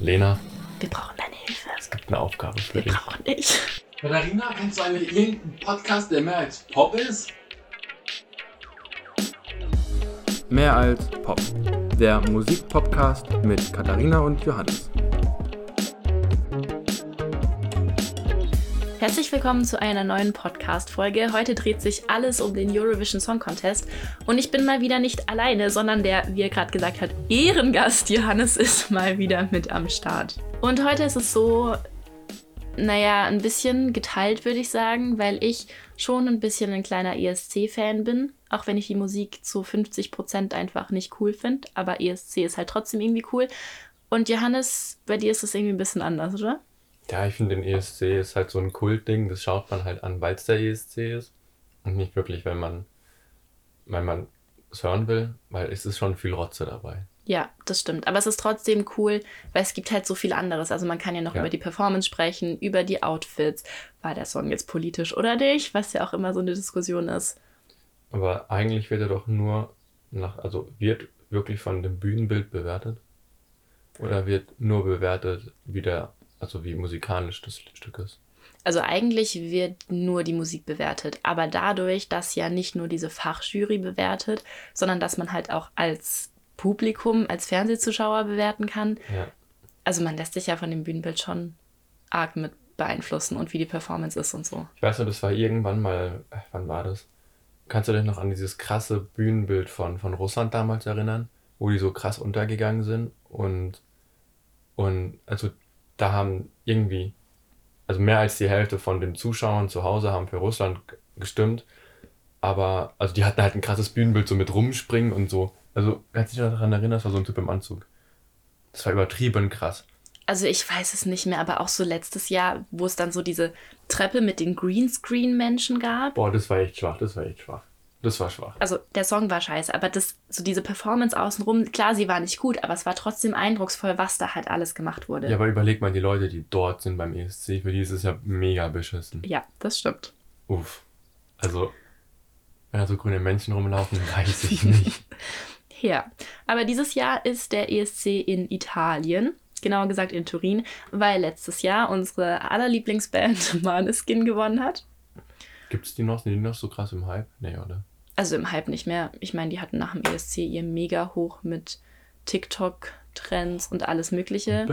Lena, Wir brauchen deine Hilfe. es gibt eine Aufgabe für Wir dich. brauchen dich. Katharina, kennst du eigentlich irgendeinen Podcast, der mehr als Pop ist? Mehr als Pop. Der Musikpodcast mit Katharina und Johannes. Herzlich willkommen zu einer neuen Podcast-Folge. Heute dreht sich alles um den Eurovision Song Contest. Und ich bin mal wieder nicht alleine, sondern der, wie er gerade gesagt hat, Ehrengast Johannes ist mal wieder mit am Start. Und heute ist es so, naja, ein bisschen geteilt, würde ich sagen, weil ich schon ein bisschen ein kleiner ESC-Fan bin. Auch wenn ich die Musik zu 50% einfach nicht cool finde. Aber ESC ist halt trotzdem irgendwie cool. Und Johannes, bei dir ist das irgendwie ein bisschen anders, oder? Ja, ich finde, den ESC ist halt so ein Kultding. Das schaut man halt an, weil es der ESC ist. Und nicht wirklich, wenn man, wenn man es hören will, weil es ist schon viel Rotze dabei. Ja, das stimmt. Aber es ist trotzdem cool, weil es gibt halt so viel anderes. Also man kann ja noch Ja. über die Performance sprechen, über die Outfits. War der Song jetzt politisch oder nicht? Was ja auch immer so eine Diskussion ist. Aber eigentlich wird er doch nur nach, also wird wirklich von dem Bühnenbild bewertet? Oder wird nur bewertet, wie der, also wie musikalisch das Stück ist? Also eigentlich wird nur die Musik bewertet. Aber dadurch, dass ja nicht nur diese Fachjury bewertet, sondern dass man halt auch als Publikum, als Fernsehzuschauer bewerten kann. Ja. Also man lässt sich ja von dem Bühnenbild schon arg mit beeinflussen und wie die Performance ist und so. Ich weiß nur, das war irgendwann mal, äh, wann war das? Kannst du dich noch an dieses krasse Bühnenbild von, von Russland damals erinnern, wo die so krass untergegangen sind und, und also da haben irgendwie, also mehr als die Hälfte von den Zuschauern zu Hause haben für Russland gestimmt, aber also die hatten halt ein krasses Bühnenbild so mit rumspringen und so. Also kannst du dich daran erinnern, das war so ein Typ im Anzug. Das war übertrieben krass. Also ich weiß es nicht mehr, aber auch so letztes Jahr, wo es dann so diese Treppe mit den Greenscreen-Menschen gab. Boah, das war echt schwach, das war echt schwach. Das war schwach. Also der Song war scheiße, aber das, so diese Performance außenrum, klar, sie war nicht gut, aber es war trotzdem eindrucksvoll, was da halt alles gemacht wurde. Ja, aber überleg mal die Leute, die dort sind beim ESC, für die ist es ja mega beschissen. ja das stimmt. Uff. Also, wenn da so grüne Männchen rumlaufen, weiß ich nicht. Ja, aber dieses Jahr ist der ESC in Italien, genauer gesagt in Turin, weil letztes Jahr unsere allerlieblingsband Maneskin gewonnen hat. Gibt's die noch? Sind die noch so krass im Hype? Nee, oder? Also im Hype nicht mehr. Ich meine, die hatten nach dem ESC ihr mega hoch mit TikTok-Trends und alles Mögliche.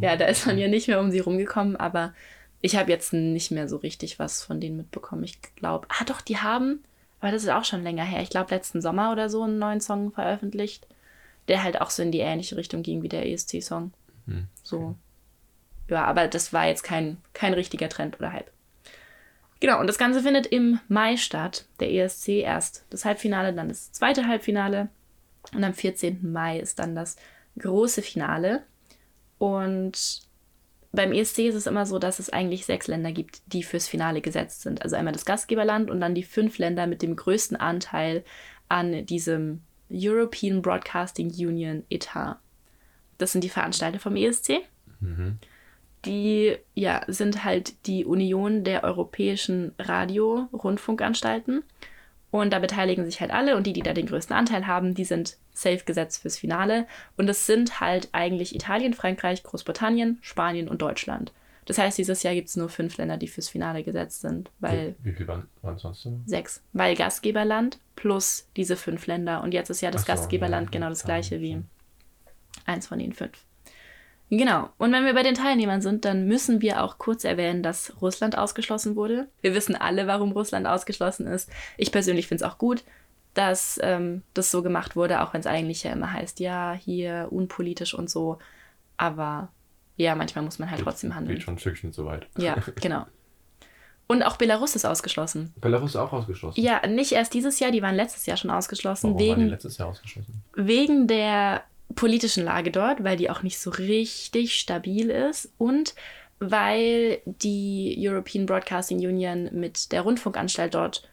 Ja, da ist man ja nicht mehr um sie rumgekommen, aber ich habe jetzt nicht mehr so richtig was von denen mitbekommen. Ich glaube, ah doch, die haben, aber das ist auch schon länger her. Ich glaube, letzten Sommer oder so einen neuen Song veröffentlicht, der halt auch so in die ähnliche Richtung ging wie der ESC-Song. Hm, So. Ja, aber das war jetzt kein, kein richtiger Trend oder Hype. Genau, und das Ganze findet im Mai statt. Der ESC erst das Halbfinale, dann das zweite Halbfinale. Und am 14. Mai ist dann das große Finale. Und beim ESC ist es immer so, dass es eigentlich sechs Länder gibt, die fürs Finale gesetzt sind. Also einmal das Gastgeberland und dann die fünf Länder mit dem größten Anteil an diesem European Broadcasting Union Etat. Das sind die Veranstalter vom ESC. Mhm. Die ja, sind halt die Union der europäischen Radio-Rundfunkanstalten. Und da beteiligen sich halt alle und die, die da den größten Anteil haben, die sind safe gesetzt fürs Finale. Und es sind halt eigentlich Italien, Frankreich, Großbritannien, Spanien und Deutschland. Das heißt, dieses Jahr gibt es nur fünf Länder, die fürs Finale gesetzt sind, weil Wie, wie viel waren, waren sonst noch? sechs, weil Gastgeberland plus diese fünf Länder. Und jetzt ist ja das so, Gastgeberland ja, genau das gleiche wie eins von den fünf. Genau. Und wenn wir bei den Teilnehmern sind, dann müssen wir auch kurz erwähnen, dass Russland ausgeschlossen wurde. Wir wissen alle, warum Russland ausgeschlossen ist. Ich persönlich finde es auch gut, dass ähm, das so gemacht wurde, auch wenn es eigentlich ja immer heißt, ja, hier unpolitisch und so. Aber ja, manchmal muss man halt trotzdem handeln. Geht schon ein Stückchen zu weit. Ja, genau. Und auch Belarus ist ausgeschlossen. Belarus ist auch ausgeschlossen. Ja, nicht erst dieses Jahr, die waren letztes Jahr schon ausgeschlossen, Warum waren die wegen, letztes Jahr ausgeschlossen? wegen der politischen Lage dort, weil die auch nicht so richtig stabil ist und weil die European Broadcasting Union mit der Rundfunkanstalt dort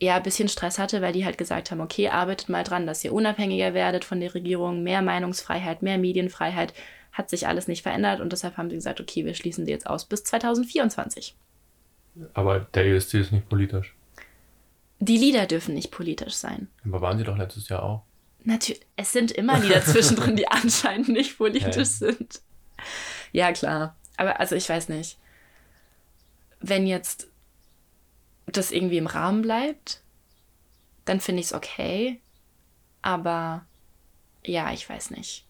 eher ein bisschen Stress hatte, weil die halt gesagt haben, okay, arbeitet mal dran, dass ihr unabhängiger werdet von der Regierung, mehr Meinungsfreiheit, mehr Medienfreiheit, hat sich alles nicht verändert und deshalb haben sie gesagt, okay, wir schließen sie jetzt aus bis 2024. Aber der ESC ist nicht politisch. Die Lieder dürfen nicht politisch sein. Aber waren sie doch letztes Jahr auch? Natürlich, es sind immer Lieder zwischendrin, die anscheinend nicht politisch Hä? sind. Ja, klar. Aber also ich weiß nicht. Wenn jetzt das irgendwie im Rahmen bleibt, dann finde ich es okay. Aber ja, ich weiß nicht.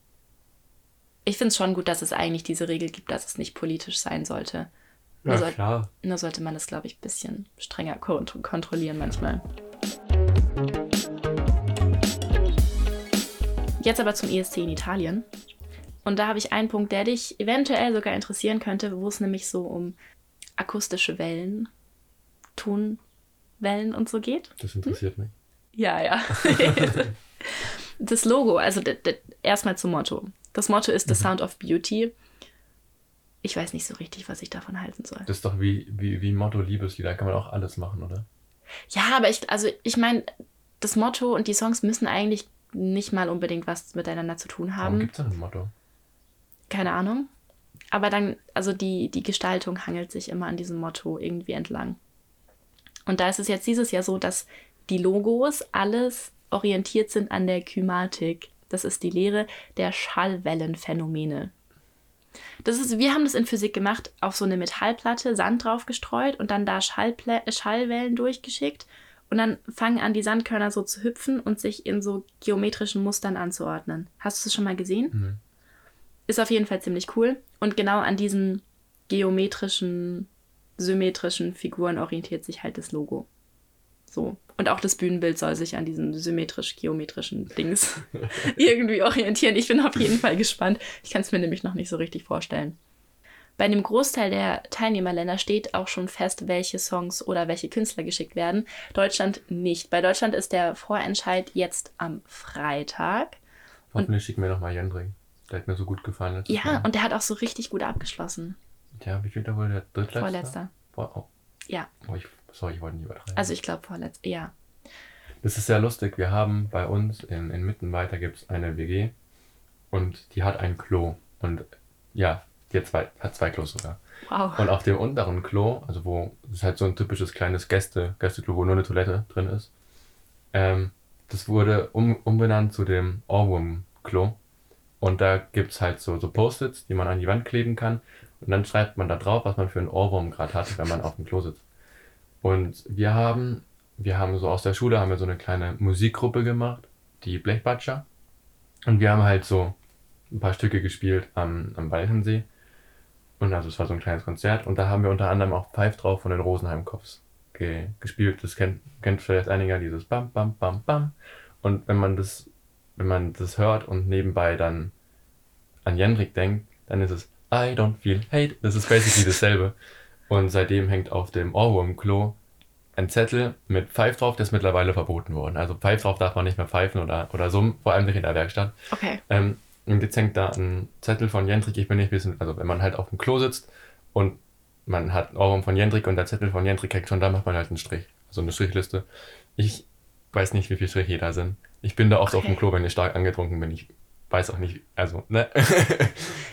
Ich finde es schon gut, dass es eigentlich diese Regel gibt, dass es nicht politisch sein sollte. Nur, soll, klar. nur sollte man das, glaube ich, ein bisschen strenger kont kontrollieren manchmal. Jetzt aber zum ESC in Italien. Und da habe ich einen Punkt, der dich eventuell sogar interessieren könnte, wo es nämlich so um akustische Wellen, Tonwellen und so geht. Das interessiert mich. Ja, ja. das Logo, also erstmal zum Motto. Das Motto ist The Sound of Beauty. Ich weiß nicht so richtig, was ich davon halten soll. Das ist doch wie, wie, wie Motto Liebeslieder. Kann man auch alles machen, oder? Ja, aber ich, also ich meine, das Motto und die Songs müssen eigentlich nicht mal unbedingt was miteinander zu tun Warum haben. gibt es denn ein Motto? Keine Ahnung. Aber dann, also die, die Gestaltung hangelt sich immer an diesem Motto irgendwie entlang. Und da ist es jetzt dieses Jahr so, dass die Logos alles orientiert sind an der Kymatik. Das ist die Lehre der Schallwellenphänomene. Das ist, wir haben das in Physik gemacht, auf so eine Metallplatte Sand drauf gestreut und dann da Schallplä Schallwellen durchgeschickt. Und dann fangen an, die Sandkörner so zu hüpfen und sich in so geometrischen Mustern anzuordnen. Hast du das schon mal gesehen? Mhm. Ist auf jeden Fall ziemlich cool. Und genau an diesen geometrischen, symmetrischen Figuren orientiert sich halt das Logo. So. Und auch das Bühnenbild soll sich an diesen symmetrisch-geometrischen Dings irgendwie orientieren. Ich bin auf jeden Fall gespannt. Ich kann es mir nämlich noch nicht so richtig vorstellen. Bei dem Großteil der Teilnehmerländer steht auch schon fest, welche Songs oder welche Künstler geschickt werden. Deutschland nicht. Bei Deutschland ist der Vorentscheid jetzt am Freitag. Hoffentlich schicken wir nochmal Jendrik. Der hat mir so gut gefallen. Ja, Mal. und der hat auch so richtig gut abgeschlossen. Ja, wie viel da wohl? Der drittletzte? Vorletzter. Vor, oh, Ja, oh, ich, sorry, ich wollte nicht übertreiben. also ich glaube vorletzter. Ja. Das ist sehr lustig. Wir haben bei uns in, in Mittenweiter gibt es eine WG und die hat ein Klo. Und ja, die hat zwei, hat zwei Klos sogar. Wow. Und auf dem unteren Klo, also wo, ist halt so ein typisches kleines Gäste, Gästeklo, wo nur eine Toilette drin ist. Ähm, das wurde um, umbenannt zu dem Ohrwurm-Klo. Und da gibt es halt so, so Post-its, die man an die Wand kleben kann. Und dann schreibt man da drauf, was man für einen Ohrwurm gerade hat, wenn man auf dem Klo sitzt. Und wir haben, wir haben so aus der Schule haben wir so eine kleine Musikgruppe gemacht, die Blechbatscher. Und wir haben halt so ein paar Stücke gespielt am, am Walchensee. Und also es war so ein kleines Konzert. Und da haben wir unter anderem auch Pfeif drauf von den Rosenheim-Cops ge gespielt. Das kennt, kennt vielleicht einiger, dieses Bam, Bam, Bam, Bam. Und wenn man das, wenn man das hört und nebenbei dann an Jendrik denkt, dann ist es I don't feel hate. Das ist basically dasselbe. Und seitdem hängt auf dem Ohrwurm-Klo ein Zettel mit Pfeif drauf, der ist mittlerweile verboten worden. Also Pfeif drauf darf man nicht mehr pfeifen oder, oder summen, vor allem nicht in der Werkstatt. Okay. Ähm, und jetzt hängt da ein Zettel von Jendrik, ich bin nicht wissen, also wenn man halt auf dem Klo sitzt und man hat Ohrwurm von Jendrik und der Zettel von Jendrik hängt schon da, macht man halt einen Strich. Also eine Strichliste. Ich weiß nicht, wie viele Striche da sind. Ich bin da oft auf Okay. dem Klo, wenn ich stark angetrunken bin. Ich weiß auch nicht, also, ne?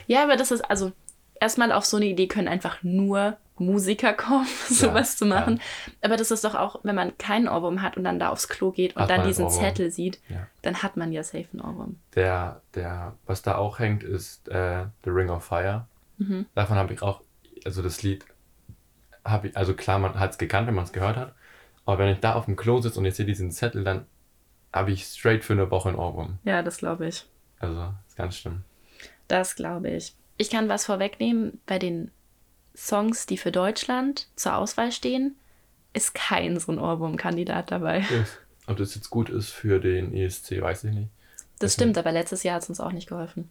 Ja, aber das ist also erstmal auf so eine Idee können einfach nur Musiker kommen, sowas zu machen. Aber das ist doch auch, wenn man keinen Ohrwurm hat und dann da aufs Klo geht und Hat dann diesen Ohrwurm. Zettel sieht, Ja. dann hat man ja safe einen Ohrwurm. Der, der, was da auch hängt, ist äh, The Ring of Fire. Mhm. Davon habe ich auch, also das Lied habe ich, also klar, man hat es gekannt, wenn man es gehört hat. Aber wenn ich da auf dem Klo sitze und ich sehe diesen Zettel, dann habe ich straight für eine Woche einen Ohrwurm. Ja, das glaube ich. Also, ist ganz schlimm. Das glaube ich. Ich kann was vorwegnehmen. Bei den Songs, die für Deutschland zur Auswahl stehen, ist kein so ein Ohrwurm-Kandidat dabei. Ob das jetzt gut ist für den ESC, weiß ich nicht. Das Weiß stimmt, aber letztes Jahr hat es uns auch nicht geholfen.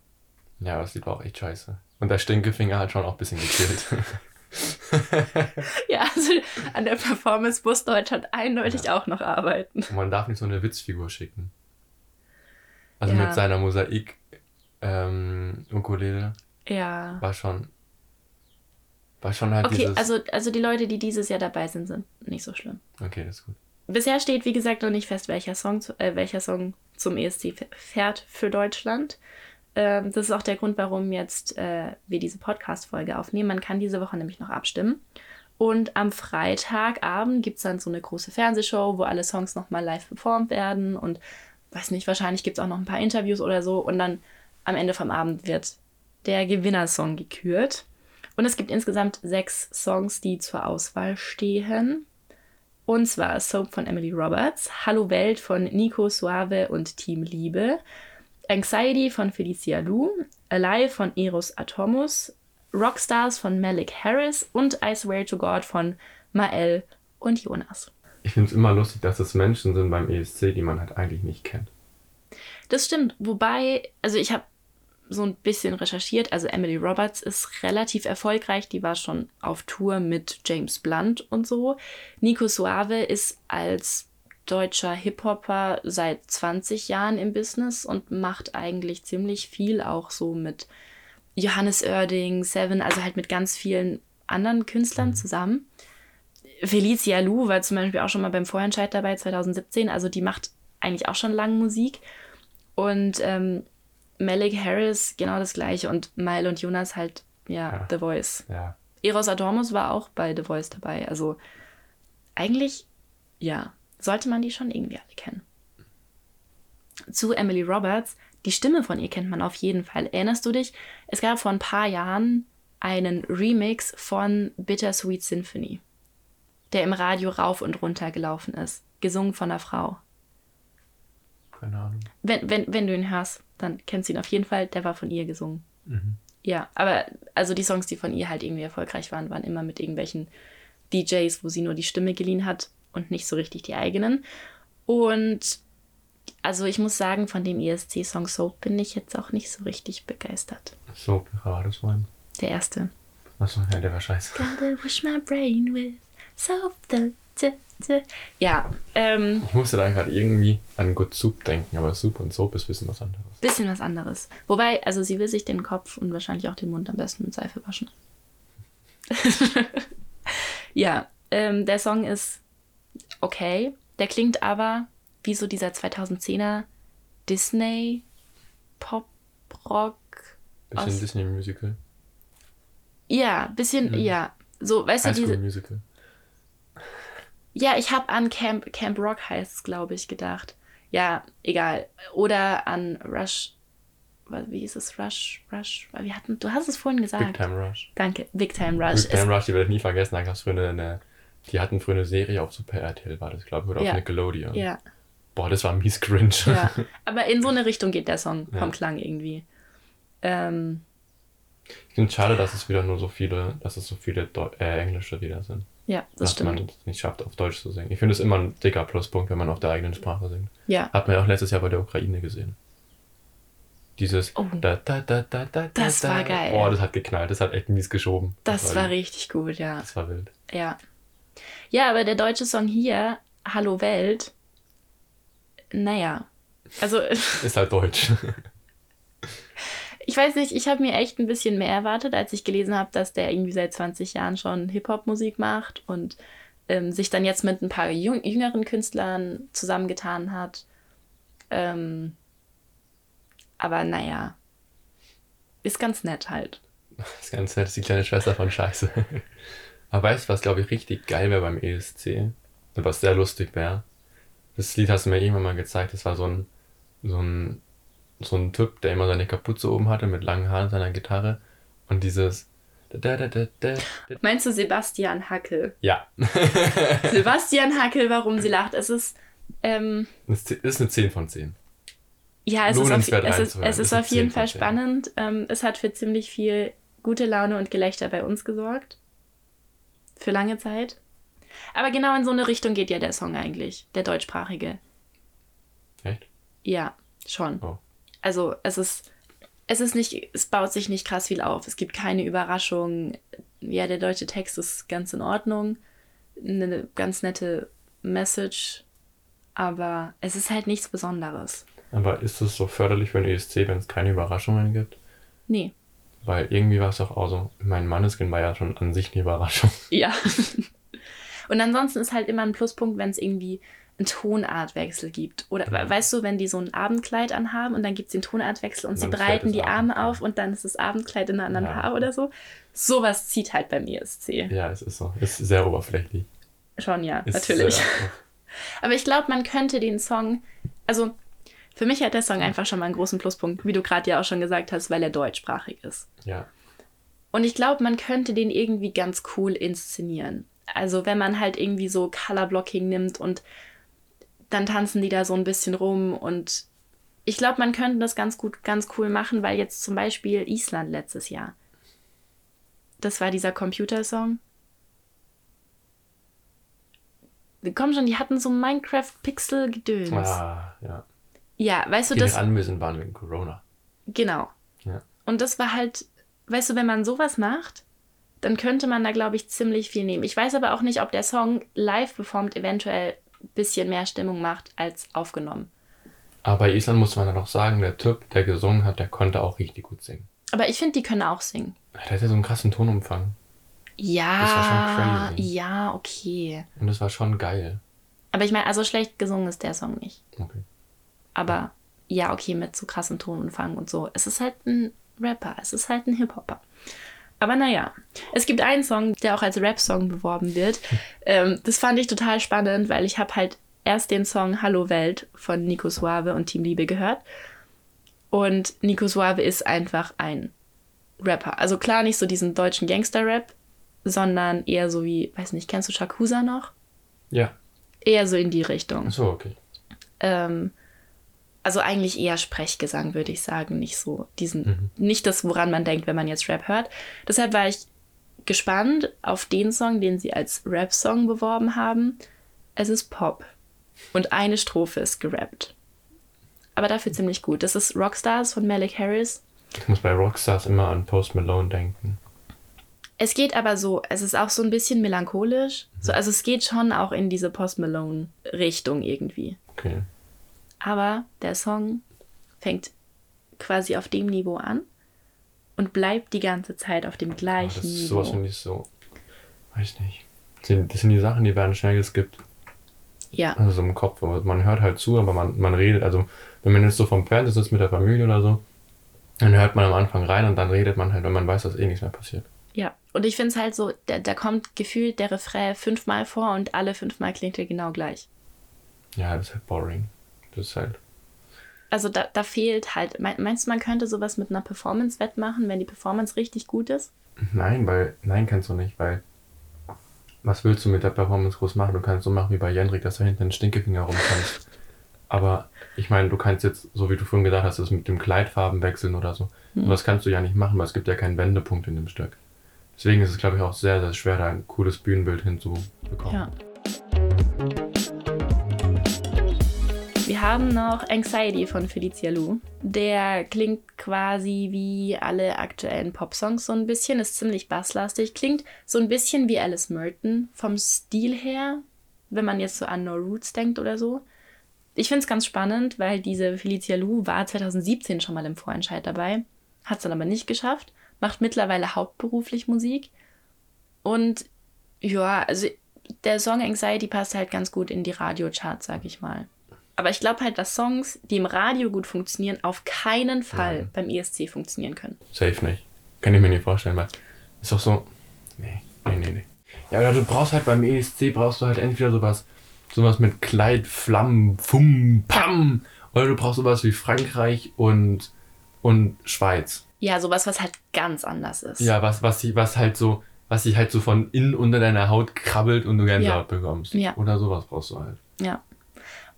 Ja, das Lied war auch echt scheiße. Und der Stinkefinger hat schon auch ein bisschen gekillt. Ja, also an der Performance muss Deutschland eindeutig auch noch arbeiten. Und man darf nicht so eine Witzfigur schicken. Also Ja. mit seiner Mosaik ähm, Ukulele Ja. war schon war schon halt Okay, dieses also, also die Leute, die dieses Jahr dabei sind, sind nicht so schlimm. okay, das ist gut. Bisher steht, wie gesagt, noch nicht fest, welcher Song, äh, welcher Song zum ESC fährt für Deutschland. Ähm, das ist auch der Grund, warum jetzt äh, wir diese Podcast-Folge aufnehmen. Man kann diese Woche nämlich noch abstimmen. Und am Freitagabend gibt es dann so eine große Fernsehshow, wo alle Songs nochmal live performt werden und weiß nicht, wahrscheinlich gibt es auch noch ein paar Interviews oder so. Und dann am Ende vom Abend wird der Gewinnersong gekürt. Und es gibt insgesamt sechs Songs, die zur Auswahl stehen. Und zwar Soap von Emily Roberts, Hallo Welt von Nico Suave und Team Liebe, Anxiety von Felicia Lou, Alive von Eros Atomus, Rockstars von Malik Harris und I Swear to God von Mael und Jonas. Ich finde es immer lustig, dass es Menschen sind beim ESC, die man halt eigentlich nicht kennt. Das stimmt, wobei, also ich habe so ein bisschen recherchiert. Also Emily Roberts ist relativ erfolgreich. Die war schon auf Tour mit James Blunt und so. Nico Suave ist als deutscher Hip-Hopper seit 20 Jahren im Business und macht eigentlich ziemlich viel auch so mit Johannes Oerding, Seven, also halt mit ganz vielen anderen Künstlern zusammen. Felicia Lou war zum Beispiel auch schon mal beim Vorentscheid dabei 2017, also die macht eigentlich auch schon lange Musik. Und ähm, Malik Harris genau das gleiche und Mile und Jonas halt, ja, Ja. The Voice. Ja. Eros Adormus war auch bei The Voice dabei. Also eigentlich, ja, sollte man die schon irgendwie alle kennen. Zu Emily Roberts, die Stimme von ihr kennt man auf jeden Fall. Erinnerst du dich? Es gab vor ein paar Jahren einen Remix von Bittersweet Symphony, der im Radio rauf und runter gelaufen ist, gesungen von einer Frau. Keine Ahnung. Wenn, wenn, wenn du ihn hörst, dann kennst du ihn auf jeden Fall, der war von ihr gesungen. Mhm. Ja, aber also die Songs, die von ihr halt irgendwie erfolgreich waren, waren immer mit irgendwelchen DJs, wo sie nur die Stimme geliehen hat und nicht so richtig die eigenen. Und also ich muss sagen, von dem ESC-Song Soap bin ich jetzt auch nicht so richtig begeistert. So, war das mein. Der erste. Achso, ja, der war scheiße. Gotta wash my brain with soap. Da. Ja, ähm, Ich musste da gerade irgendwie an Good Soup denken, aber Soup und Soap ist ein bisschen was anderes. bisschen was anderes. Wobei, also sie will sich den Kopf und wahrscheinlich auch den Mund am besten mit Seife waschen. ja, ähm, der Song ist okay. Der klingt aber wie so dieser 2010er Disney Pop Rock. Bisschen Disney Musical. Ja, bisschen, ja. So, weißt du, High School diese. Musical. Ja, ich habe an Camp, Camp Rock heißt es, glaube ich, gedacht. Ja, egal. Oder an Rush. Wie ist es? Rush, Rush. Wir hatten, du hast es vorhin gesagt. Big Time Rush. Danke. Big Time Rush. Big Time Rush, die werde ich nie vergessen. Da gab es früher eine, eine, die hatten früher eine Serie auf Super RTL, war das, glaube ich, oder Ja. auf Nickelodeon. Ja, Boah, das war mies cringe. ja. Aber in so eine Richtung geht der Song vom Ja. Klang irgendwie. Ähm, Ich finde es schade, dass es wieder nur so viele, dass es so viele Deu äh, englische Lieder sind. Ja, das dass stimmt. man es nicht schafft, auf Deutsch zu singen. Ich finde es immer ein dicker Pluspunkt, wenn man auf der eigenen Sprache singt. Ja, Hat man ja auch letztes Jahr bei der Ukraine gesehen. Dieses Oh. da, da, da, da, da, Das da, war geil. Boah, das hat geknallt, das hat echt mies geschoben. das war wild. richtig gut, ja. Das war wild. Ja. Ja, aber der deutsche Song hier, Hallo Welt, naja. Also, Ist halt deutsch. ich weiß nicht, ich habe mir echt ein bisschen mehr erwartet, als ich gelesen habe, dass der irgendwie seit 20 Jahren schon Hip-Hop-Musik macht und ähm, sich dann jetzt mit ein paar jüng jüngeren Künstlern zusammengetan hat. Ähm, aber naja, ist ganz nett halt. Das Ganze ist die kleine Schwester von Scheiße. Aber weißt du, was glaube ich richtig geil wäre beim ESC? Was sehr lustig wäre? Das Lied hast du mir irgendwann mal gezeigt. Das war so ein, so ein, so ein Typ, der immer seine Kapuze oben hatte mit langen Haaren seiner Gitarre. Und dieses. Da, da, da, da, da. Meinst du Sebastian Hackel? Ja. Sebastian Hackel, warum sie lacht. Es ist, ähm, Das ist eine 10 von 10. Ja, es ist, auf, Lohnenswert es ist, es ist auf jeden 10 von Fall 10. spannend. Ähm, es hat für ziemlich viel gute Laune und Gelächter bei uns gesorgt. Für lange Zeit. Aber genau in so eine Richtung geht ja der Song eigentlich, der deutschsprachige. Echt? Ja, schon. Oh. Also es ist, es ist nicht, es baut sich nicht krass viel auf. Es gibt keine Überraschung. Ja, der deutsche Text ist ganz in Ordnung. Eine ganz nette Message. Aber es ist halt nichts Besonderes. Aber ist es so förderlich für den ESC, wenn es keine Überraschungen gibt? Nee. Weil irgendwie war es doch auch so. Mein Manneskin war ja schon an sich eine Überraschung. Ja. Und ansonsten ist halt immer ein Pluspunkt, wenn es irgendwie einen Tonartwechsel gibt. Oder Ja. weißt du, wenn die so ein Abendkleid anhaben und dann gibt es den Tonartwechsel und Und sie breiten die Arme Abendkleid. auf und dann ist das Abendkleid in einer anderen Ja. Farbe oder so. Sowas zieht halt beim ESC. Ja, es ist so. Ist sehr oberflächlich. Schon ja, Ist natürlich. Aber ich glaube, man könnte den Song, also Für mich hat der Song einfach schon mal einen großen Pluspunkt, wie du gerade ja auch schon gesagt hast, weil er deutschsprachig ist. Ja. Und ich glaube, man könnte den irgendwie ganz cool inszenieren. Also wenn man halt irgendwie so Colorblocking nimmt und dann tanzen die da so ein bisschen rum und ich glaube, man könnte das ganz gut, ganz cool machen, weil jetzt zum Beispiel Island letztes Jahr. Das war dieser Computersong. Komm schon, die hatten so Minecraft-Pixel-Gedöns. Ah, ja. Ja, weißt du, Die das. nicht anwesend waren wegen Corona. Genau. Ja. Und das war halt, weißt du, wenn man sowas macht, dann könnte man da, glaube ich, ziemlich viel nehmen. Ich weiß aber auch nicht, ob der Song live performt eventuell bisschen mehr Stimmung macht als aufgenommen. Aber Island muss man dann noch sagen, der Typ, der gesungen hat, der konnte auch richtig gut singen. Aber ich finde, die können auch singen. Der hat ja so einen krassen Tonumfang. Ja, Das war schon crazy. ja, okay. Und das war schon geil. Aber ich meine, also schlecht gesungen ist der Song nicht. Okay. Aber ja, okay, mit so krassem Tonumfang und so. Es ist halt ein Rapper, es ist halt ein Hip-Hopper. Aber naja, es gibt einen Song, der auch als Rap-Song beworben wird. Ähm, das fand ich total spannend, weil ich habe halt erst den Song Hallo Welt von Nico Suave und Team Liebe gehört. Und Nico Suave ist einfach ein Rapper. Also klar, nicht so diesen deutschen Gangster-Rap, sondern eher so wie, weiß nicht, kennst du Shakusa noch? Ja. Eher so in die Richtung. Achso, okay. Ähm, also eigentlich eher Sprechgesang, würde ich sagen. Nicht so diesen, nicht das, woran man denkt, wenn man jetzt Rap hört. Deshalb war ich gespannt auf den Song, den sie als Rap-Song beworben haben. Es ist Pop. Und eine Strophe ist gerappt. Aber dafür ziemlich gut. Das ist Rockstars von Malik Harris. Ich muss bei Rockstars immer an Post Malone denken. Es geht aber so, es ist auch so ein bisschen melancholisch. So, also es geht schon auch in diese Post Malone-Richtung irgendwie. Okay. Aber der Song fängt quasi auf dem Niveau an und bleibt die ganze Zeit auf dem Aber gleichen das ist Niveau. sowas finde ich so. Weiß nicht. Das sind, das sind die Sachen, die werden schnell geskippt. ja, Also so im Kopf. Man hört halt zu, aber man, man redet. Also, wenn man jetzt so vom Fernsehen sitzt mit der Familie oder so, dann hört man am Anfang rein und dann redet man halt, wenn man weiß, dass eh nichts mehr passiert. ja. Und ich finde es halt so, da, da kommt gefühlt der Refrain fünfmal vor und alle fünfmal klingt er genau gleich. Ja, das ist halt boring. Das ist halt. Also da, da fehlt halt, mein- meinst du, man könnte sowas mit einer Performance wettmachen, wenn die Performance richtig gut ist? Nein, weil. Nein, kannst du nicht, weil. Was willst du mit der Performance groß machen? Du kannst so machen wie bei Jendrik, dass du hinten einen Stinkefinger rum kannst. Aber ich meine, du kannst jetzt, so wie du vorhin gesagt hast, das mit dem Kleidfarben wechseln oder so. Und das kannst du ja nicht machen, weil es gibt ja keinen Wendepunkt in dem Stück. Deswegen ist es, glaube ich, auch sehr, sehr schwer, da ein cooles Bühnenbild hinzubekommen. Ja. Wir haben noch Anxiety von Felicia Lou. Der klingt quasi wie alle aktuellen Popsongs so ein bisschen, ist ziemlich basslastig, klingt so ein bisschen wie Alice Merton vom Stil her, wenn man jetzt so an No Roots denkt oder so. Ich finde es ganz spannend, weil diese Felicia Lou war 2017 schon mal im Vorentscheid dabei, hat es dann aber nicht geschafft, macht mittlerweile hauptberuflich Musik und ja, also der Song Anxiety passt halt ganz gut in die Radiocharts, sag ich mal. Aber ich glaube halt, dass Songs, die im Radio gut funktionieren, auf keinen Fall Nein. beim ESC funktionieren können. Safe nicht. Kann ich mir nicht vorstellen, weil ist doch so. Nee, nee, nee, nee. Ja, oder du brauchst halt beim ESC brauchst du halt entweder sowas, sowas mit Kleid, Flammen, Fum, Pam. Oder du brauchst sowas wie Frankreich und, und Schweiz. Ja, sowas, was halt ganz anders ist. Ja, was, was, sie- was halt so, was sich halt so von innen unter deiner Haut krabbelt und du Gänsehaut Ja. bekommst. Ja. Oder sowas brauchst du halt. Ja.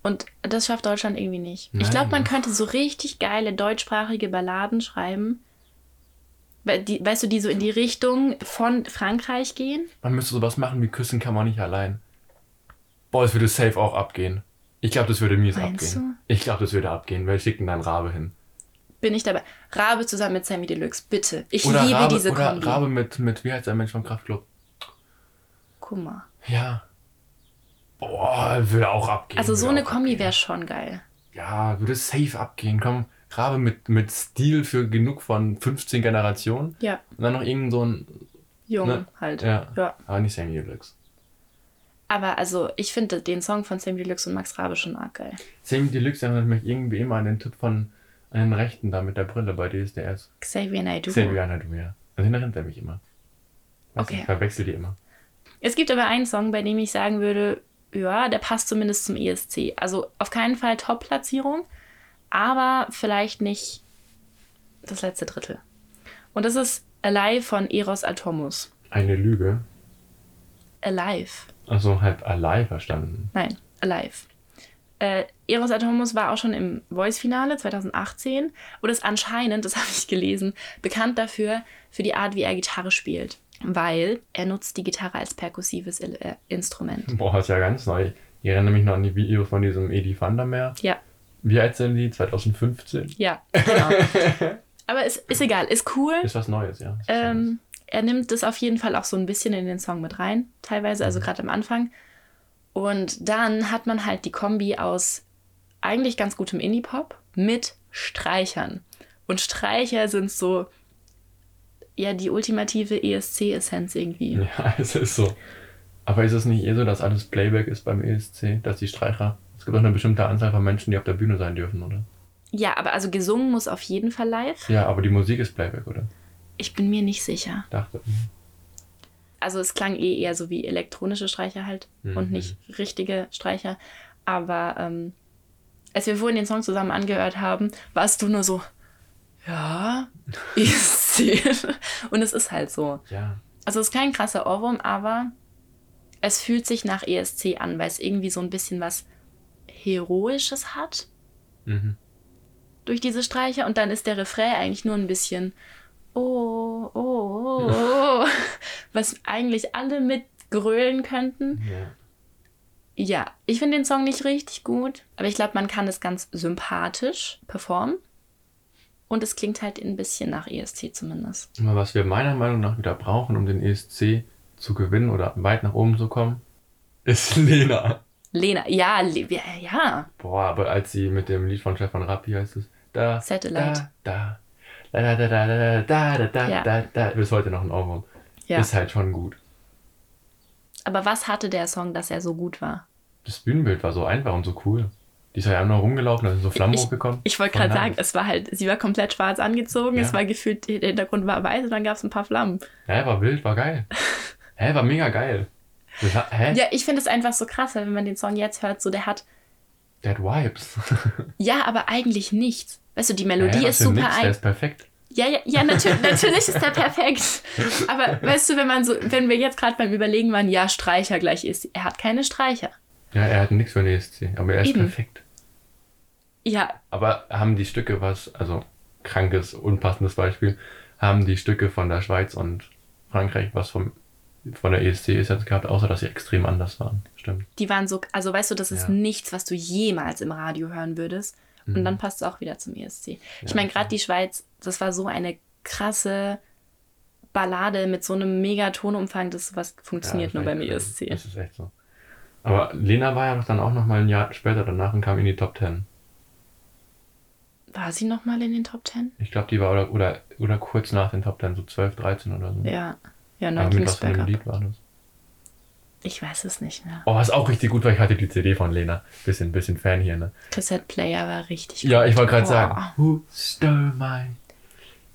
Und das schafft Deutschland irgendwie nicht. ich Nein. glaube, man könnte so richtig geile deutschsprachige Balladen schreiben. Die, weißt du, die so in die Richtung von Frankreich gehen. Man müsste sowas machen wie Küssen kann man nicht allein. Boah, das würde safe auch abgehen. Ich glaube, das würde mies Meinst abgehen. Ich glaube, das würde abgehen. Wer schickt denn dann Rabe hin? Bin ich dabei. Rabe zusammen mit Sammy Deluxe, bitte. Ich Oder liebe Rabe, diese oder Kombi. Rabe mit, mit, wie heißt der Mensch vom Kraftclub? Mal. Ja. Boah, würde auch abgehen. Also so eine Kombi wäre schon geil. Ja, würde safe abgehen. Komm, Rabe mit, mit Stil für genug von 15 Generationen. Ja, Und dann noch irgend so ein. jung Ne? halt. Ja. ja. Aber nicht Sammy Deluxe. Aber also, ich finde den Song von Sammy Deluxe und Max Rabe schon arg geil. Sammy Deluxe erinnert mich irgendwie immer an den Typ von an den Rechten da mit der Brille bei DSDS. Xavier Naidoo. Xavier Naidoo, ja. Den erinnert er mich immer. Weiß Okay. Ich verwechsel die immer. Es gibt aber einen Song, bei dem ich sagen würde, ja, der passt zumindest zum ESC. Also auf keinen Fall Top-Platzierung, aber vielleicht nicht das letzte Drittel. Und das ist Alive von Eros Atomos. Eine Lüge. Alive. Also halb allein verstanden. Nein, Alive. Äh, Eros Atomos war auch schon im Voice-Finale 2018 und ist anscheinend, das habe ich gelesen, bekannt dafür, für die Art, wie er Gitarre spielt. Weil er nutzt die Gitarre als perkussives äh, Instrument. Boah, das ist ja ganz neu. Ich erinnere mich noch an die Videos von diesem Edi van der Meer. Ja, Wie alt sind die? 2015? ja, genau. Aber es ist egal, ist cool. Ist was Neues, ja. Ist Ähm, er nimmt das auf jeden Fall auch so ein bisschen in den Song mit rein, teilweise, also gerade am Anfang. Und dann hat man halt die Kombi aus eigentlich ganz gutem Indie-Pop mit Streichern. Und Streicher sind so, ja, die ultimative ESC-Essenz irgendwie. Ja, es ist so. Aber ist es nicht eher so, dass alles Playback ist beim ESC? Dass die Streicher. Es gibt auch eine bestimmte Anzahl von Menschen, die auf der Bühne sein dürfen, oder? Ja, aber also gesungen muss auf jeden Fall live. Ja, aber die Musik ist Playback, oder? Ich bin mir nicht sicher. Dachte. Also es klang eh eher so wie elektronische Streicher halt und Mhm. nicht richtige Streicher. Aber ähm, als wir vorhin den Song zusammen angehört haben, warst du nur so, ja, ESC. und es ist halt so. Ja. Also es ist kein krasser Ohrwurm, aber es fühlt sich nach ESC an, weil es irgendwie so ein bisschen was Heroisches hat Mhm. durch diese Streicher und dann ist der Refrain eigentlich nur ein bisschen oh, oh, oh, oh, was eigentlich alle mit grölen könnten. Ja. Ja, ich finde den Song nicht richtig gut, aber ich glaube, man kann es ganz sympathisch performen. Und es klingt halt ein bisschen nach ESC zumindest. Was wir meiner Meinung nach wieder brauchen, um den ESC zu gewinnen oder weit nach oben zu kommen, ist Lena. Lena, ja, Le ja, ja. Boah, aber als sie mit dem Lied von Stefan Rappi heißt es, da, Satellite. da, da, da, da, da, da, da, da, da, Ja. da, da, bis heute noch ein Ohrwurm. ja. Ist halt schon gut. Aber was hatte der Song, dass er so gut war? Das Bühnenbild war so einfach und so cool. Die ist ja nur rumgelaufen, da sind so Flammen Ich- hochgekommen. Ich wollte gerade sagen, es war halt, sie war komplett schwarz angezogen, Ja. es war gefühlt, der Hintergrund war weiß und dann gab es ein paar Flammen. Hä, war wild, war geil. Hä, war mega geil. Hat, hä? Ja, ich finde es einfach so krass, weil wenn man den Song jetzt hört, so der hat, Der hat Vibes. ja, aber eigentlich nichts. Weißt du, die Melodie was ist super nix, der ein. ist perfekt. Ja, ja, ja natürlich, natürlich ist der perfekt. Aber weißt du, wenn man so, wenn wir jetzt gerade beim Überlegen waren, ja, Streicher gleich ist, er hat keine Streicher. Ja, er hat nichts für den ESC, aber er ist Eben. perfekt. Ja, Aber haben die Stücke was, also krankes, unpassendes Beispiel, haben die Stücke von der Schweiz und Frankreich was vom, von der ESC ist jetzt gehabt, außer dass sie extrem anders waren. Stimmt. die waren so, also weißt du, das ist Ja. nichts, was du jemals im Radio hören würdest. Und Mhm. dann passt es auch wieder zum ESC. Ich Ja, meine, gerade die Schweiz, das war so eine krasse Ballade mit so einem mega Tonumfang, das was funktioniert Ja, nur das beim ist echt, ESC. äh, Das ist echt so. Aber Lena war ja doch dann auch noch mal ein Jahr später danach und kam in die Top 10. War sie noch mal in den Top 10? Ich glaube, die war oder, oder, oder kurz nach den Top 10, so 12, 13 oder so. Ja. Ja, was für bergab. Lied war das? Ich weiß es nicht mehr. Oh, was auch richtig gut war, ich hatte die CD von Lena. Bisschen, bisschen Fan hier, ne? Cassette Player war richtig Ja, ich wollte gerade sagen. Who stole my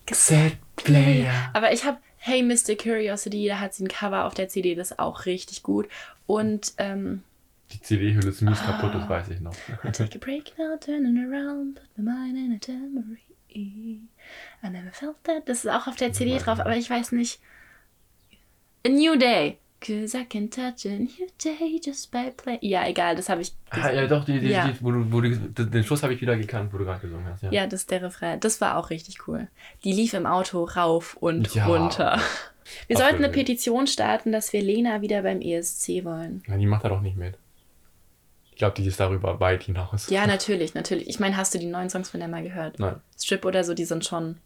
cassette player? Aber ich habe Hey Mr. Curiosity, da hat sie ein Cover auf der CD, das ist auch richtig gut. Und ähm, Die CD-Hülle ist mies Ah. kaputt, das weiß ich noch. I take a break now, turning around, put my mind in a tambourine. I never felt that. Das ist auch auf der CD drauf, aber ich weiß nicht. A New Day. Cause I can touch a new day just by play. Ja, egal, das habe ich. Ah, ja, doch, die, die, Ja. die wo du, wo du, den Schluss habe ich wieder gekannt, wo du gerade gesungen hast. Ja. Ja, das ist der Refrain. Das war auch richtig cool. Die lief im Auto rauf und Ja. runter. Wir Ach, sollten eine. Petition starten, dass wir Lena wieder beim ESC wollen. Ja, die macht da doch nicht mit. Ich glaube, die ist darüber weit hinaus. Ja, natürlich, natürlich. Ich meine, hast du die neuen Songs von der mal gehört? Nein. Strip oder so, die sind schon.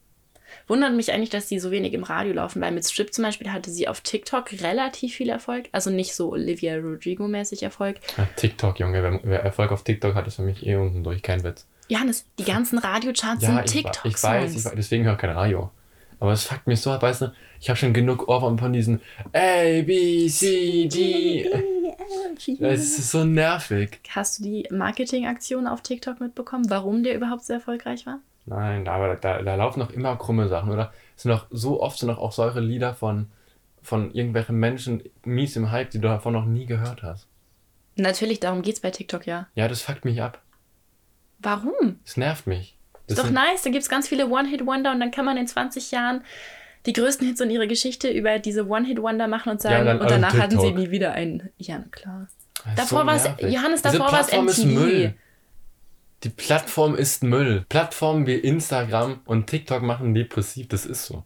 Wundert mich eigentlich, dass die so wenig im Radio laufen, weil mit Strip zum Beispiel hatte sie auf TikTok relativ viel Erfolg. Also nicht so Olivia Rodrigo-mäßig Erfolg. Ja, TikTok, Junge. Wer, wer Erfolg auf TikTok hat, ist für mich eh unten durch. Kein Witz. Johannes, die ganzen Radiocharts Ja, sind ich, wa- ich weiß, ich weiß, deswegen höre ich kein Radio. Aber es fuckt mich so ab, weißt du, ich habe schon genug Ohrwurm von diesen A, B, C, D. Es ist so nervig. Hast du die Marketingaktion auf TikTok mitbekommen, warum der überhaupt so erfolgreich war? Nein, da, aber da, da laufen noch immer krumme Sachen, oder? Es sind noch so oft sind noch auch solche Lieder von, von irgendwelchen Menschen mies im Hype, die du davon noch nie gehört hast. Natürlich, darum geht's bei TikTok ja. Ja, das fuckt mich ab. Warum? Es nervt mich. Ist Das doch sind- nice, da gibt es ganz viele One-Hit-Wonder und dann kann man in 20 Jahren die größten Hits und ihre Geschichte über diese One-Hit-Wonder machen und sagen, dann und danach hatten sie TikTok. nie wieder einen. Ja, klar. Ist Davor war's- nervig. Johannes, Diese davor Plattform ist MTV. Die Plattform ist Müll. Plattformen wie Instagram und TikTok machen depressiv. Das ist so.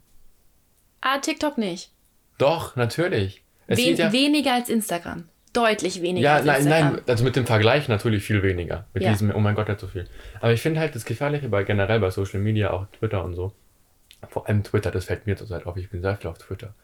Ah, TikTok nicht. Doch, natürlich. Wen ja, Weniger als Instagram. Deutlich weniger ja, als nein, Instagram. nein, also mit dem Vergleich natürlich viel weniger. Mit Ja. diesem, oh mein Gott, hat so viel. Aber ich finde halt das Gefährliche bei generell bei Social Media, auch Twitter und so, vor allem Twitter, das fällt mir zurzeit auf, ich bin sehr viel auf Twitter,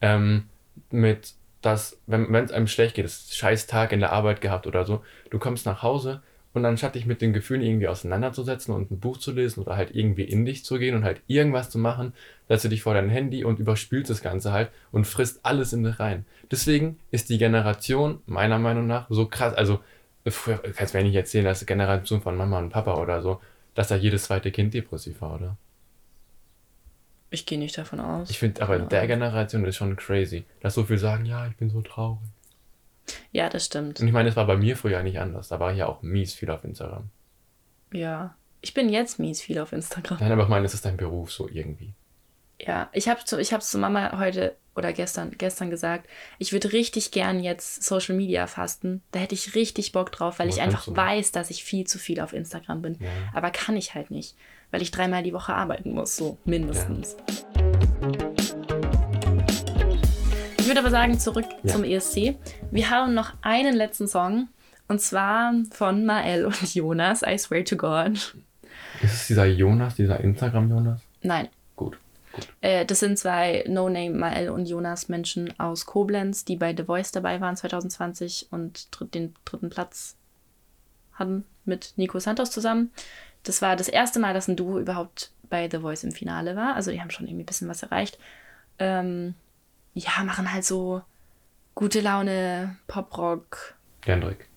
ähm, mit, dass, wenn es einem schlecht geht, das ist ein scheiß Tag in der Arbeit gehabt oder so, du kommst nach Hause und anstatt dich mit den Gefühlen irgendwie auseinanderzusetzen und ein Buch zu lesen oder halt irgendwie in dich zu gehen und halt irgendwas zu machen, setzt du dich vor dein Handy und überspielst das Ganze halt und frisst alles in dich rein. Deswegen ist die Generation meiner Meinung nach so krass, also früher, kannst du mir nicht erzählen, dass die Generation von Mama und Papa oder so, dass da jedes zweite Kind depressiv war, oder? Ich gehe nicht davon aus. Ich finde, aber Keine der. Generation ist schon crazy, dass so viel sagen, ja, ich bin so traurig. Ja, das stimmt. Und ich meine, es war bei mir früher nicht anders. Da war ich ja auch mies viel auf Instagram. Ja. Ich bin jetzt mies viel auf Instagram. Nein, aber ich meine, es ist dein Beruf so irgendwie. Ja, ich habe zu, ich hab zu Mama heute oder gestern, gestern gesagt, ich würde richtig gern jetzt Social Media fasten. Da hätte ich richtig Bock drauf, weil Aber ich einfach du weiß, dass ich viel zu viel auf Instagram bin. Ja. Aber kann ich halt nicht, weil ich dreimal die Woche arbeiten muss, so mindestens. Ich würde aber sagen, zurück Ja. zum ESC. Wir haben noch einen letzten Song und zwar von Mael und Jonas, I swear to God. Ist es dieser Jonas, dieser Instagram-Jonas? Nein, Gut. Äh, das sind zwei No-Name Mael und Jonas Menschen aus Koblenz, die bei The Voice dabei waren 2020 und den dritten Platz hatten mit Nico Santos zusammen. Das war das erste Mal, dass ein Duo überhaupt bei The Voice im Finale war. Also die haben schon irgendwie ein bisschen was erreicht. Ähm, ja, machen halt so gute Laune, Poprock, Gendrik.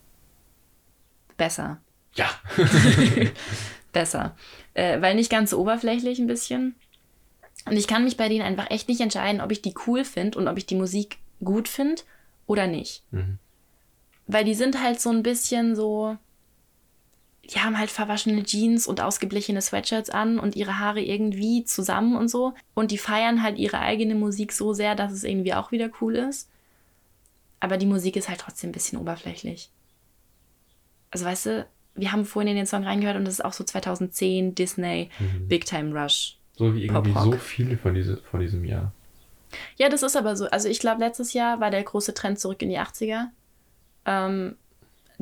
besser. Ja. besser. Äh, weil nicht ganz so oberflächlich ein bisschen. Und ich kann mich bei denen einfach echt nicht entscheiden, ob ich die cool finde und ob ich die Musik gut finde oder nicht. Mhm. Weil die sind halt so ein bisschen so. Die haben halt verwaschene Jeans und ausgeblichene Sweatshirts an und ihre Haare irgendwie zusammen und so. Und die feiern halt ihre eigene Musik so sehr, dass es irgendwie auch wieder cool ist. Aber die Musik ist halt trotzdem ein bisschen oberflächlich. Also weißt du, wir haben vorhin in den Song reingehört und das ist auch so 2010 Disney Big Time Rush. So wie irgendwie so viele von, diese, von diesem Jahr. Ja, das ist aber so. Also ich glaube, letztes Jahr war der große Trend zurück in die 80er. Ähm,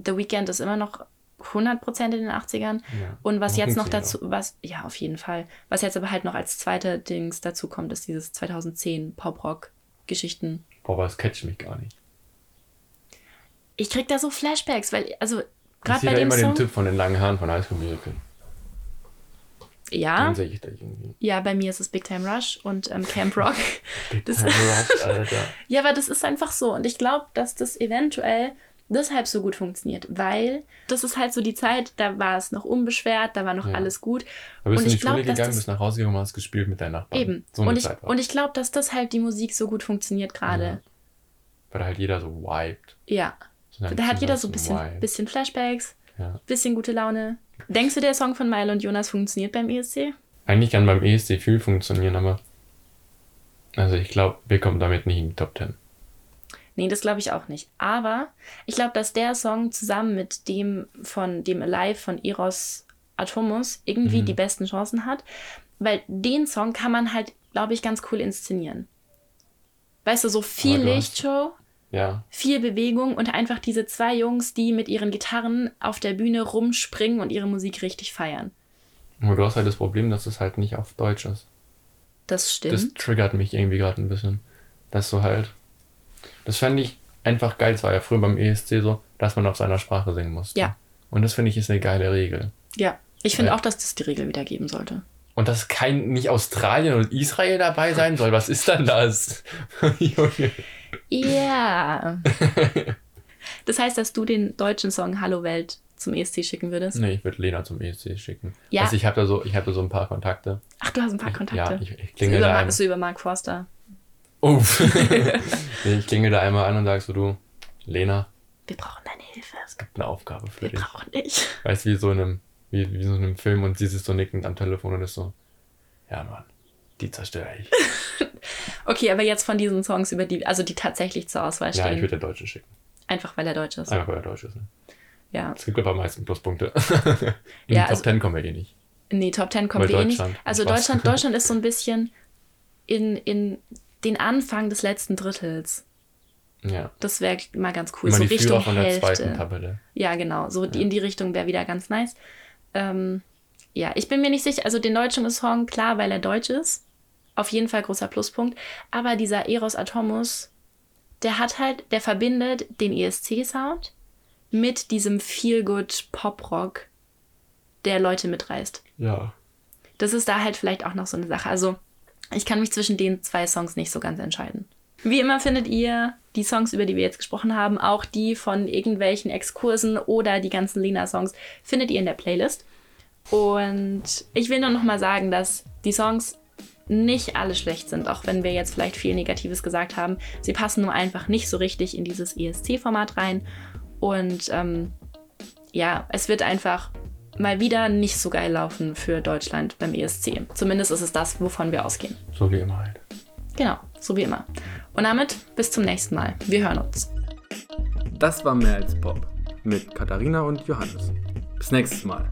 The Weeknd ist immer noch 100% in den 80ern. Ja. Und was jetzt noch dazu, was, ja, auf jeden Fall. Was jetzt aber halt noch als zweite Dings dazu kommt, ist dieses 2010 Pop-Rock-Geschichten. Boah, aber das catcht mich gar nicht. Ich krieg da so Flashbacks, weil, also, gerade bei da dem immer Song. den Typ von den langen Haaren von High School Musical. Ja, Den sehe ich da irgendwie. ja, bei mir ist es Big Time Rush und ähm, Camp Rock. Das- Time Rush, Alter. Ja, aber das ist einfach so. Und ich glaube, dass das eventuell deshalb so gut funktioniert, weil das ist halt so die Zeit, da war es noch unbeschwert, da war noch Ja. alles gut. Da bist Und du in die glaub, Schule dass gegangen, bist nach Hause gekommen und hast gespielt mit deinen Nachbarn. Eben. So und ich, und ich glaube, dass das halt die Musik so gut funktioniert gerade. Weil da halt jeder so vibed. Ja. So Da hat jeder so ein bisschen bisschen, bisschen Flashbacks, Ja. bisschen gute Laune. Denkst du, der Song von Milo und Jonas funktioniert beim ESC? Eigentlich kann beim ESC viel funktionieren, aber. Also ich glaube, wir kommen damit nicht in die Top 10. Nee, das glaube ich auch nicht. Aber ich glaube, dass der Song zusammen mit dem von dem Alive von Eros Atomus irgendwie Mhm. die besten Chancen hat. Weil den Song kann man halt, glaube ich, ganz cool inszenieren. Weißt du, so viel hast- Lichtshow, Ja. viel Bewegung und einfach diese zwei Jungs, die mit ihren Gitarren auf der Bühne rumspringen und ihre Musik richtig feiern. Nur du hast halt das Problem, dass es halt nicht auf Deutsch ist. Das stimmt. Das triggert mich irgendwie gerade ein bisschen. Dass du halt. Das fände ich einfach geil. Es war ja früher beim ESC so, dass man auf seiner Sprache singen musste. Ja. Und das finde ich ist eine geile Regel. ja, ich finde auch, dass das die Regel wieder geben sollte. Und dass kein, nicht Australien und Israel dabei sein soll. Was ist dann das? Ja. das heißt, dass du den deutschen Song Hallo Welt zum ESC schicken würdest? Nee, ich würde Lena zum ESC schicken. Ja. Also ich habe da so, ich habe da so ein paar Kontakte. Ach, du hast ein paar Kontakte. Ja, ich, ich klingel über, da einmal. so über Mark Forster. Uff. ich klingel da einmal an und sag so, du, Lena, Wir brauchen deine Hilfe. es gibt eine Aufgabe für Wir dich. brauchen dich. Weißt du, wie so in einem, wie, wie so in einem Film und sie sitzt so nickend am Telefon und ist so, ja Mann, die zerstöre ich. Okay, aber jetzt von diesen Songs, über die, also die tatsächlich zur Auswahl ja, ich stehen. würde der Deutschen schicken. einfach weil er Deutsch ist. Einfach weil er Deutsch ist. Ne? Ja. Es gibt aber am meisten Pluspunkte. In Ja, die Top also- 10 kommen wir eh nicht. Nee, Top 10 kommt Weil eh nicht. Also Spaß. Deutschland, Deutschland ist so ein bisschen in, in den Anfang des letzten Drittels. Ja. Das wäre mal ganz cool. Immer so die Richtung Führer von der Hälfte. zweiten Tabelle. Ja, genau. So Ja. in die Richtung wäre wieder ganz nice. Ähm, ja, ich bin mir nicht sicher. Also den deutschen Song, klar, weil er deutsch ist. Auf jeden Fall großer Pluspunkt. Aber dieser Eros Atomus, der hat halt, der verbindet den ESC-Sound mit diesem Feel-Good Pop-Rock, der Leute mitreißt. Ja. Das ist da halt vielleicht auch noch so eine Sache. Also, ich kann mich zwischen den zwei Songs nicht so ganz entscheiden. Wie immer findet ihr die Songs, über die wir jetzt gesprochen haben, auch die von irgendwelchen Exkursen oder die ganzen Lena-Songs, findet ihr in der Playlist. Und ich will nur noch mal sagen, dass die Songs nicht alle schlecht sind, auch wenn wir jetzt vielleicht viel Negatives gesagt haben. Sie passen nur einfach nicht so richtig in dieses ESC-Format rein. Und ähm, ja, es wird einfach mal wieder nicht so geil laufen für Deutschland beim ESC. Zumindest ist es das, wovon wir ausgehen. So wie immer halt. Genau, so wie immer. Und damit bis zum nächsten Mal. Wir hören uns. Das war mehr als Pop mit Katharina und Johannes. Bis nächstes Mal.